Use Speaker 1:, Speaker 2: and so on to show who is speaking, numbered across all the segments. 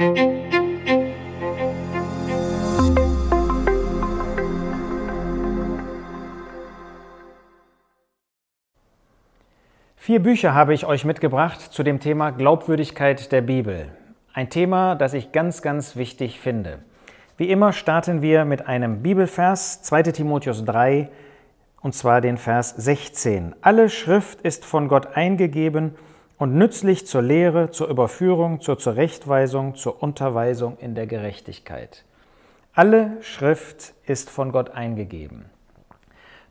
Speaker 1: Vier Bücher habe ich euch mitgebracht zu dem Thema Glaubwürdigkeit der Bibel. Ein Thema, das ich ganz, ganz wichtig finde. Wie immer starten wir mit einem Bibelvers, 2 Timotheus 3, und zwar den Vers 16. Alle Schrift ist von Gott eingegeben und nützlich zur Lehre, zur Überführung, zur Zurechtweisung, zur Unterweisung in der Gerechtigkeit. Alle Schrift ist von Gott eingegeben.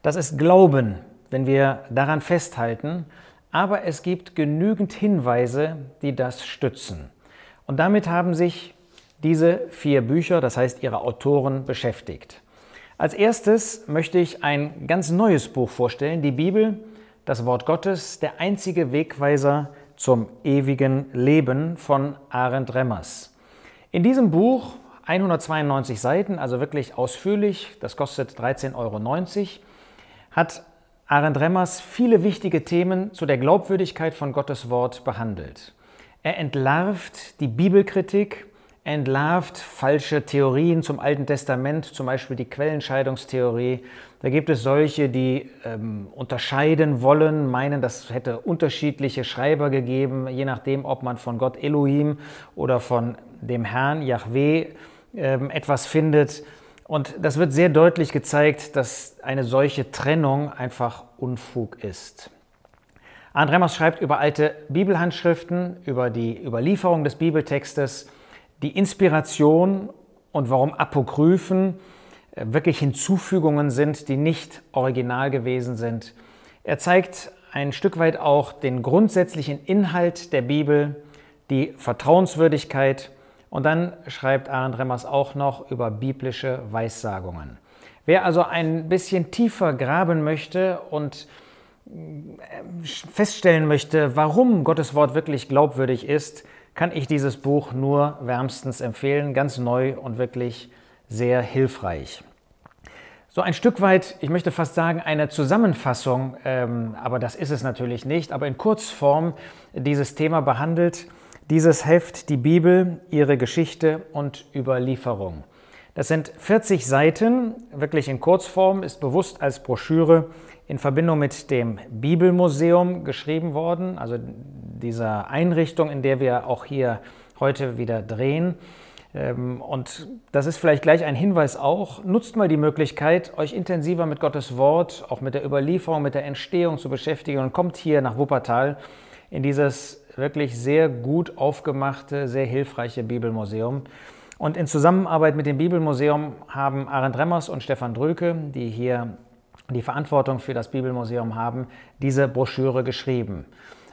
Speaker 1: Das ist Glauben, wenn wir daran festhalten, aber es gibt genügend Hinweise, die das stützen. Und damit haben sich diese vier Bücher, das heißt ihre Autoren, beschäftigt. Als erstes möchte ich ein ganz neues Buch vorstellen, die Bibel, das Wort Gottes, der einzige Wegweiser zum ewigen Leben von Arend Remmers. In diesem Buch, 192 Seiten, also wirklich ausführlich, das kostet 13,90 Euro, hat Arend Remmers viele wichtige Themen zu der Glaubwürdigkeit von Gottes Wort behandelt. Er entlarvt die Bibelkritik, entlarvt falsche Theorien zum Alten Testament, zum Beispiel die Quellenscheidungstheorie. Da gibt es solche, die ähm, unterscheiden wollen, meinen, das hätte unterschiedliche Schreiber gegeben, je nachdem, ob man von Gott Elohim oder von dem Herrn Yahweh ähm, etwas findet. Und das wird sehr deutlich gezeigt, dass eine solche Trennung einfach Unfug ist. Arndt Remmers schreibt über alte Bibelhandschriften, über die Überlieferung des Bibeltextes, die Inspiration und warum Apokryphen äh, wirklich Hinzufügungen sind, die nicht original gewesen sind. Er zeigt ein Stück weit auch den grundsätzlichen Inhalt der Bibel, die Vertrauenswürdigkeit und dann schreibt Arndt Remmers auch noch über biblische Weissagungen. Wer also ein bisschen tiefer graben möchte und äh, feststellen möchte, warum Gottes Wort wirklich glaubwürdig ist, kann ich dieses Buch nur wärmstens empfehlen. Ganz neu und wirklich sehr hilfreich. So ein Stück weit, ich möchte fast sagen, eine Zusammenfassung, ähm, aber das ist es natürlich nicht, aber in Kurzform dieses Thema behandelt dieses Heft die Bibel, ihre Geschichte und Überlieferung. Das sind 40 Seiten, wirklich in Kurzform, ist bewusst als Broschüre in Verbindung mit dem Bibelmuseum geschrieben worden, also dieser Einrichtung, in der wir auch hier heute wieder drehen. Ähm, und das ist vielleicht gleich ein Hinweis auch, nutzt mal die Möglichkeit, euch intensiver mit Gottes Wort, auch mit der Überlieferung, mit der Entstehung zu beschäftigen und kommt hier nach Wuppertal in dieses wirklich sehr gut aufgemachte, sehr hilfreiche Bibelmuseum. Und in Zusammenarbeit mit dem Bibelmuseum haben Arend Remmers und Stefan Dröke, die hier die Verantwortung für das Bibelmuseum haben, diese Broschüre geschrieben.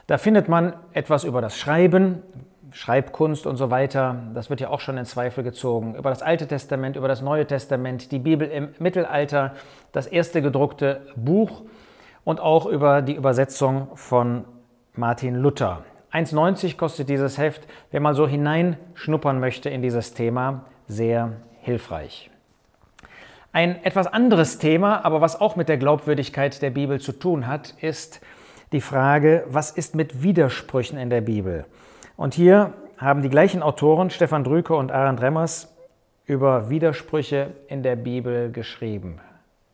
Speaker 1: Da findet man etwas über das Schreiben, Schreibkunst und so weiter. Das wird ja auch schon in Zweifel gezogen. Über das Alte Testament, über das Neue Testament, die Bibel im Mittelalter, das erste gedruckte Buch und auch über die Übersetzung von Martin Luther. 1,90 kostet dieses Heft, wenn man so hineinschnuppern möchte in dieses Thema, sehr hilfreich. Ein etwas anderes Thema, aber was auch mit der Glaubwürdigkeit der Bibel zu tun hat, ist die Frage, was ist mit Widersprüchen in der Bibel? Und hier haben die gleichen Autoren, Stefan Drüke und Arend Remmers, über Widersprüche in der Bibel geschrieben.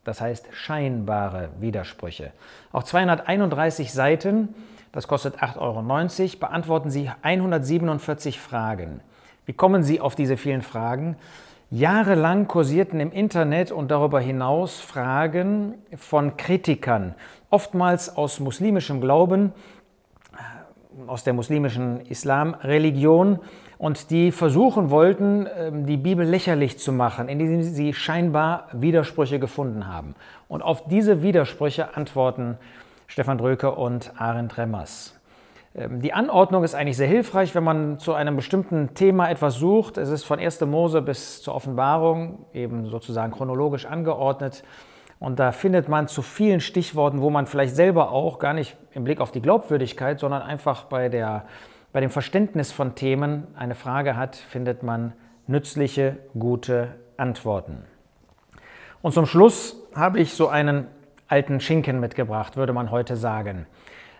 Speaker 1: Das heißt scheinbare Widersprüche. Auch 231 Seiten das kostet 8,90 Euro, beantworten Sie 147 Fragen. Wie kommen Sie auf diese vielen Fragen? Jahrelang kursierten im Internet und darüber hinaus Fragen von Kritikern, oftmals aus muslimischem Glauben, äh, aus der muslimischen Islamreligion und die versuchen wollten, ähm, die Bibel lächerlich zu machen, indem sie scheinbar Widersprüche gefunden haben. Und auf diese Widersprüche antworten Stefan Dröke und Arend Remmers. Ähm, die Anordnung ist eigentlich sehr hilfreich, wenn man zu einem bestimmten Thema etwas sucht. Es ist von 1. Mose bis zur Offenbarung eben sozusagen chronologisch angeordnet. Und da findet man zu vielen Stichworten, wo man vielleicht selber auch gar nicht im Blick auf die Glaubwürdigkeit, sondern einfach bei, der, bei dem Verständnis von Themen eine Frage hat, findet man nützliche, gute Antworten. Und zum Schluss habe ich so einen alten Schinken mitgebracht, würde man heute sagen.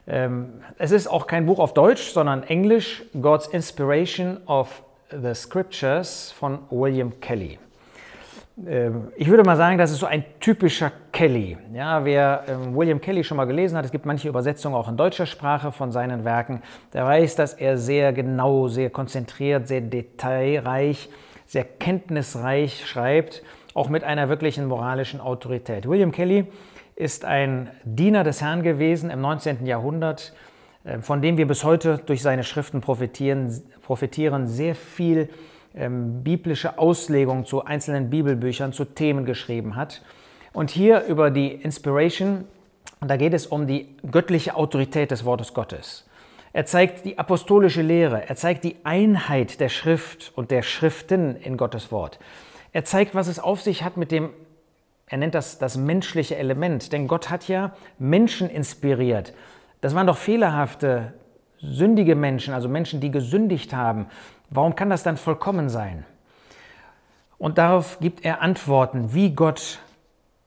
Speaker 1: Ähm, es ist auch kein Buch auf Deutsch, sondern Englisch, God's Inspiration of the Scriptures von William Kelly. Ähm, ich würde mal sagen, das ist so ein typischer Kelly. Ja, wer ähm, William Kelly schon mal gelesen hat, es gibt manche Übersetzungen auch in deutscher Sprache von seinen Werken, der weiß, dass er sehr genau, sehr konzentriert, sehr detailreich, sehr kenntnisreich schreibt, auch mit einer wirklichen moralischen Autorität. William Kelly ist ein Diener des Herrn gewesen im 19. Jahrhundert, äh, von dem wir bis heute durch seine Schriften profitieren, profitieren sehr viel ähm, biblische Auslegungen zu einzelnen Bibelbüchern, zu Themen geschrieben hat. Und hier über die Inspiration, da geht es um die göttliche Autorität des Wortes Gottes. Er zeigt die apostolische Lehre, er zeigt die Einheit der Schrift und der Schriften in Gottes Wort. Er zeigt, was es auf sich hat mit dem, er nennt das das menschliche Element, denn Gott hat ja Menschen inspiriert. Das waren doch fehlerhafte, sündige Menschen, also Menschen, die gesündigt haben. Warum kann das dann vollkommen sein? Und darauf gibt er Antworten, wie Gott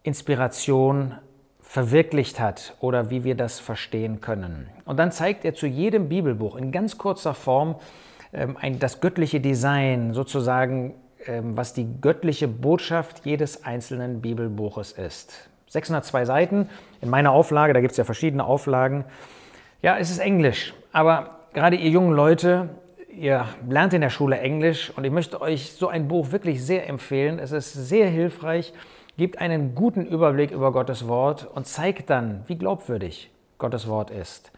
Speaker 1: Inspiration verwirklicht hat oder wie wir das verstehen können. Und dann zeigt er zu jedem Bibelbuch in ganz kurzer Form ähm, ein, das göttliche Design, sozusagen, was die göttliche Botschaft jedes einzelnen Bibelbuches ist. 602 Seiten in meiner Auflage, da gibt es ja verschiedene Auflagen. Ja, es ist Englisch, aber gerade ihr jungen Leute, ihr lernt in der Schule Englisch und ich möchte euch so ein Buch wirklich sehr empfehlen. Es ist sehr hilfreich, gibt einen guten Überblick über Gottes Wort und zeigt dann, wie glaubwürdig Gottes Wort ist.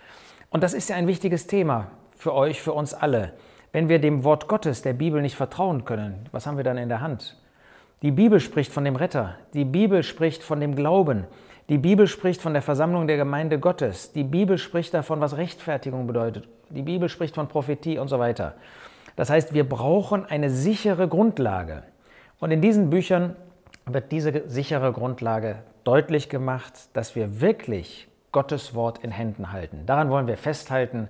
Speaker 1: Und das ist ja ein wichtiges Thema für euch, für uns alle. Wenn wir dem Wort Gottes, der Bibel, nicht vertrauen können, was haben wir dann in der Hand? Die Bibel spricht von dem Retter, die Bibel spricht von dem Glauben, die Bibel spricht von der Versammlung der Gemeinde Gottes. Die Bibel spricht davon, was Rechtfertigung bedeutet. Die Bibel spricht von Prophetie und so weiter. Das heißt, wir brauchen eine sichere Grundlage. Und in diesen Büchern wird diese sichere Grundlage deutlich gemacht, dass wir wirklich Gottes Wort in Händen halten. Daran wollen wir festhalten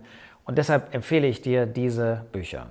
Speaker 1: und deshalb empfehle ich dir diese Bücher.